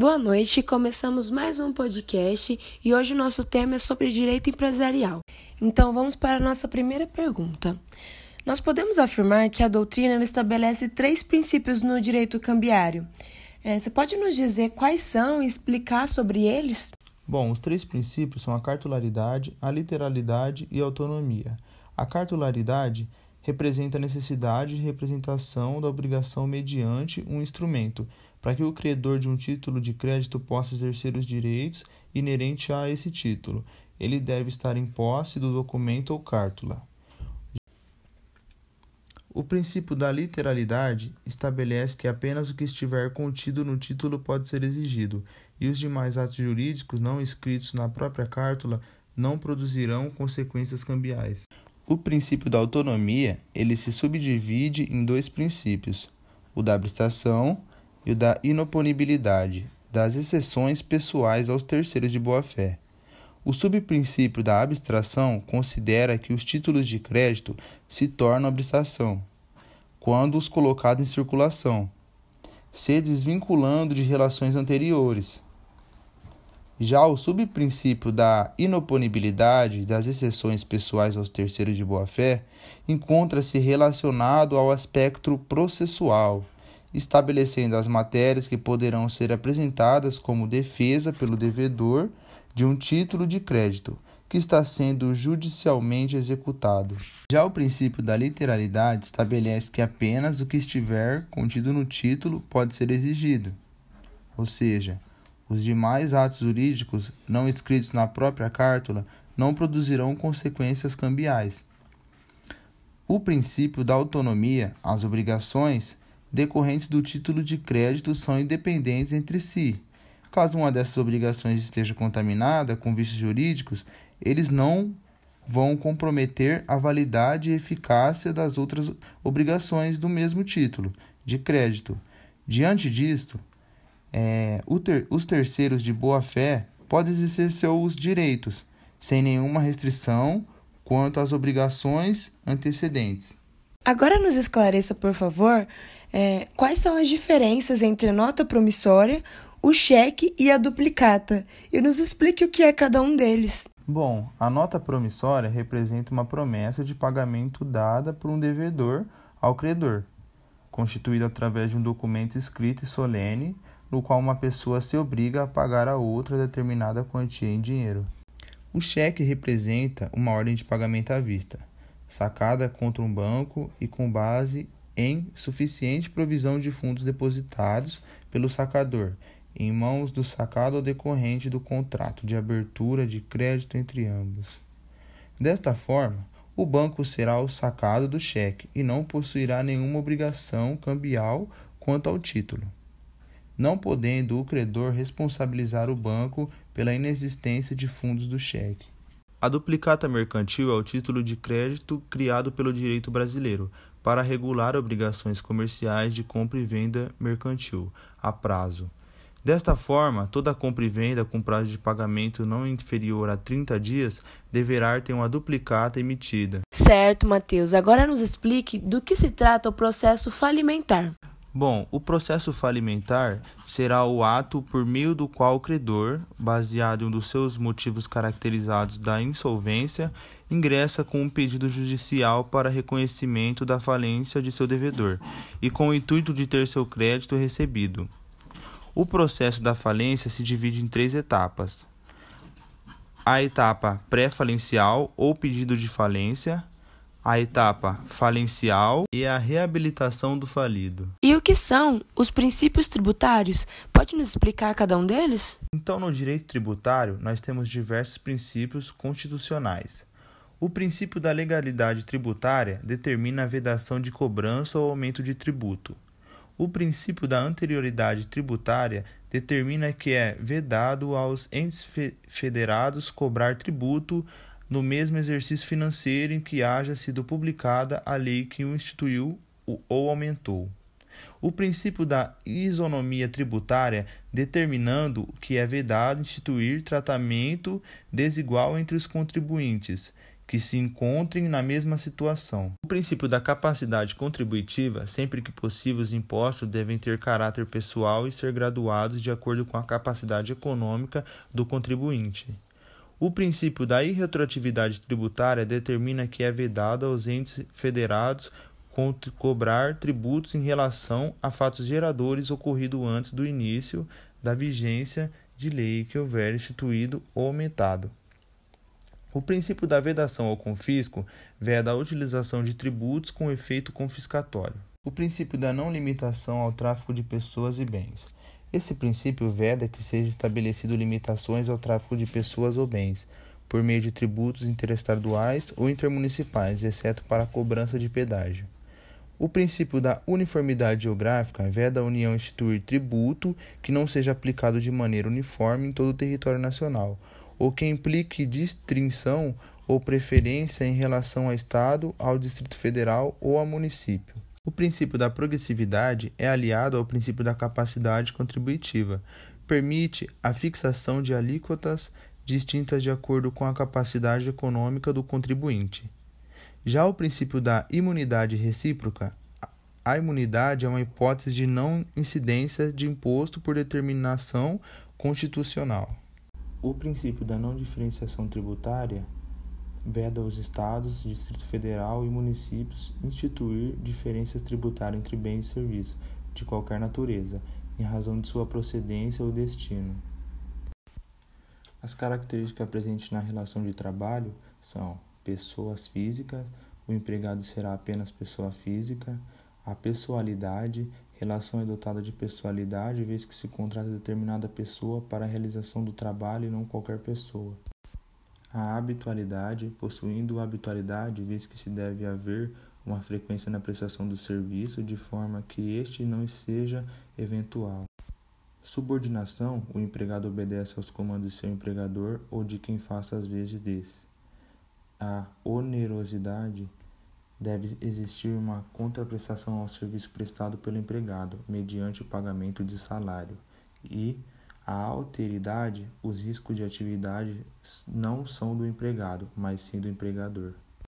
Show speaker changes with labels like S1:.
S1: Boa noite, começamos mais um podcast e hoje o nosso tema é sobre direito empresarial. Então vamos para a nossa primeira pergunta. Nós podemos afirmar que a doutrina estabelece três princípios no direito cambiário. É, você pode nos dizer quais são e explicar sobre eles?
S2: Bom, os três princípios são a cartularidade, a literalidade e a autonomia. A cartularidade representa a necessidade de representação da obrigação mediante um instrumento para que o credor de um título de crédito possa exercer os direitos inerentes a esse título. Ele deve estar em posse do documento ou cártula. O princípio da literalidade estabelece que apenas o que estiver contido no título pode ser exigido, e os demais atos jurídicos não escritos na própria cártula não produzirão consequências cambiais. O princípio da autonomia, ele se subdivide em dois princípios: o da abstração e o da inoponibilidade, das exceções pessoais aos terceiros de boa-fé. O subprincípio da abstração considera que os títulos de crédito se tornam abstração quando os colocados em circulação, se desvinculando de relações anteriores. Já o subprincípio da inoponibilidade das exceções pessoais aos terceiros de boa-fé encontra-se relacionado ao aspecto processual estabelecendo as matérias que poderão ser apresentadas como defesa pelo devedor de um título de crédito que está sendo judicialmente executado. Já o princípio da literalidade estabelece que apenas o que estiver contido no título pode ser exigido, ou seja, os demais atos jurídicos não escritos na própria cártula não produzirão consequências cambiais. O princípio da autonomia, as obrigações decorrentes do título de crédito são independentes entre si. Caso uma dessas obrigações esteja contaminada com vícios jurídicos, eles não vão comprometer a validade e eficácia das outras obrigações do mesmo título de crédito. Diante disto, é, ter, os terceiros de boa-fé podem exercer seus direitos, sem nenhuma restrição quanto às obrigações antecedentes.
S1: Agora nos esclareça, por favor, é, quais são as diferenças entre a nota promissória, o cheque e a duplicata e nos explique o que é cada um deles.
S2: Bom, a nota promissória representa uma promessa de pagamento dada por um devedor ao credor, constituída através de um documento escrito e solene, no qual uma pessoa se obriga a pagar a outra determinada quantia em dinheiro. O cheque representa uma ordem de pagamento à vista, sacada contra um banco e com base em suficiente provisão de fundos depositados pelo sacador em mãos do sacado ou decorrente do contrato de abertura de crédito entre ambos. Desta forma, o banco será o sacado do cheque e não possuirá nenhuma obrigação cambial quanto ao título, não podendo o credor responsabilizar o banco pela inexistência de fundos do cheque. A duplicata mercantil é o título de crédito criado pelo direito brasileiro para regular obrigações comerciais de compra e venda mercantil a prazo. Desta forma, toda compra e venda com prazo de pagamento não inferior a 30 dias deverá ter uma duplicata emitida.
S1: Certo, Matheus. Agora nos explique do que se trata o processo falimentar.
S2: Bom, o processo falimentar será o ato por meio do qual o credor, baseado em um dos seus motivos caracterizados da insolvência, ingressa com um pedido judicial para reconhecimento da falência de seu devedor e com o intuito de ter seu crédito recebido. O processo da falência se divide em três etapas: a etapa pré-falencial ou pedido de falência, a etapa falencial e a reabilitação do falido.
S1: E o que são os princípios tributários? Pode nos explicar cada um deles?
S2: Então, no direito tributário, nós temos diversos princípios constitucionais. O princípio da legalidade tributária determina a vedação de cobrança ou aumento de tributo. O princípio da anterioridade tributária determina que é vedado aos entes federados cobrar tributo no mesmo exercício financeiro em que haja sido publicada a lei que o instituiu ou aumentou. O princípio da isonomia tributária, determinando que é vedado instituir tratamento desigual entre os contribuintes, que se encontrem na mesma situação. O princípio da capacidade contributiva, sempre que possível, os impostos devem ter caráter pessoal e ser graduados de acordo com a capacidade econômica do contribuinte. O princípio da irretroatividade tributária determina que é vedado aos entes federados cobrar tributos em relação a fatos geradores ocorrido antes do início da vigência de lei que houver instituído ou aumentado. O princípio da vedação ao confisco veda a utilização de tributos com efeito confiscatório. O princípio da não limitação ao tráfico de pessoas e bens. Esse princípio veda que seja estabelecido limitações ao tráfico de pessoas ou bens, por meio de tributos interestaduais ou intermunicipais, exceto para a cobrança de pedágio. O princípio da uniformidade geográfica veda a União instituir tributo que não seja aplicado de maneira uniforme em todo o território nacional, ou que implique distinção ou preferência em relação ao Estado, ao Distrito Federal ou ao município. O princípio da progressividade é aliado ao princípio da capacidade contributiva. Permite a fixação de alíquotas distintas de acordo com a capacidade econômica do contribuinte. Já o princípio da imunidade recíproca, a imunidade é uma hipótese de não incidência de imposto por determinação constitucional. O princípio da não diferenciação tributária veda aos estados, Distrito Federal e municípios instituir diferenças tributárias entre bens e serviços de qualquer natureza, em razão de sua procedência ou destino. As características presentes na relação de trabalho são pessoas físicas, o empregado será apenas pessoa física, a pessoalidade, Relação é dotada de pessoalidade, vez que se contrata determinada pessoa para a realização do trabalho e não qualquer pessoa. A habitualidade, possuindo habitualidade, vez que se deve haver uma frequência na prestação do serviço, de forma que este não seja eventual. Subordinação: o empregado obedece aos comandos de seu empregador ou de quem faça as vezes desse. A onerosidade deve existir uma contraprestação ao serviço prestado pelo empregado, mediante o pagamento de salário. E a alteridade, os riscos de atividade não são do empregado, mas sim do empregador.